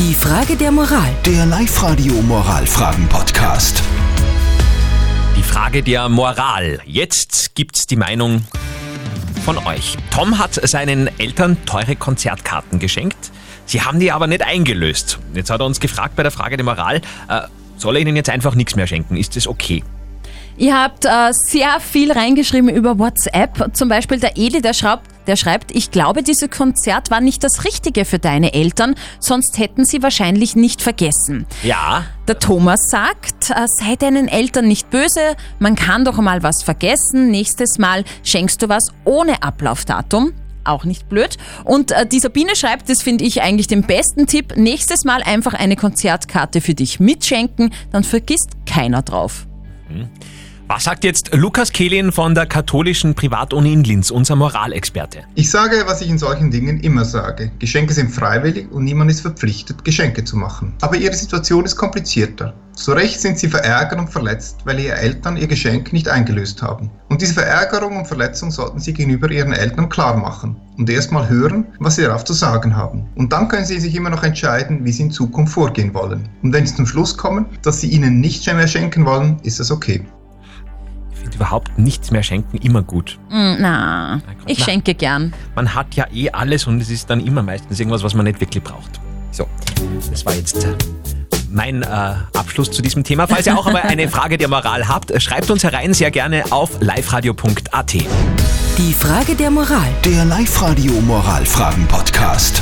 Die Frage der Moral. Der Live-Radio Moralfragen-Podcast. Die Frage der Moral. Jetzt gibt's die Meinung von euch. Tom hat seinen Eltern teure Konzertkarten geschenkt. Sie haben die aber nicht eingelöst. Jetzt hat er uns gefragt bei der Frage der Moral, äh, soll er ihnen jetzt einfach nichts mehr schenken? Ist das okay? Ihr habt äh, sehr viel reingeschrieben über WhatsApp. Zum Beispiel der Edi, der schreibt, der schreibt, ich glaube, dieses Konzert war nicht das Richtige für deine Eltern, sonst hätten sie wahrscheinlich nicht vergessen. Ja. Der Thomas sagt, äh, sei deinen Eltern nicht böse, man kann doch mal was vergessen, nächstes Mal schenkst du was ohne Ablaufdatum. Auch nicht blöd. Und äh, die Sabine schreibt, das finde ich eigentlich den besten Tipp, nächstes Mal einfach eine Konzertkarte für dich mitschenken, dann vergisst keiner drauf. Was sagt jetzt Lukas Kehlin von der katholischen Privatuni in Linz, unser Moralexperte? Ich sage, was ich in solchen Dingen immer sage. Geschenke sind freiwillig und niemand ist verpflichtet, Geschenke zu machen. Aber ihre Situation ist komplizierter. Zu Recht sind sie verärgert und verletzt, weil ihre Eltern ihr Geschenk nicht eingelöst haben. Und diese Verärgerung und Verletzung sollten sie gegenüber ihren Eltern klar machen und erstmal hören, was sie darauf zu sagen haben. Und dann können sie sich immer noch entscheiden, wie sie in Zukunft vorgehen wollen. Und wenn sie zum Schluss kommen, dass sie ihnen nicht mehr schenken wollen, ist das okay. Überhaupt nichts mehr schenken immer gut. Mm, Na, ich Na. schenke gern. Man hat ja eh alles und es ist dann immer meistens irgendwas, was man nicht wirklich braucht. So, das war jetzt äh, mein äh, Abschluss zu diesem Thema. Falls ihr auch aber eine Frage der Moral habt, äh, schreibt uns herein sehr gerne auf liveradio.at. Die Frage der Moral. Der Live-Radio Moralfragen-Podcast.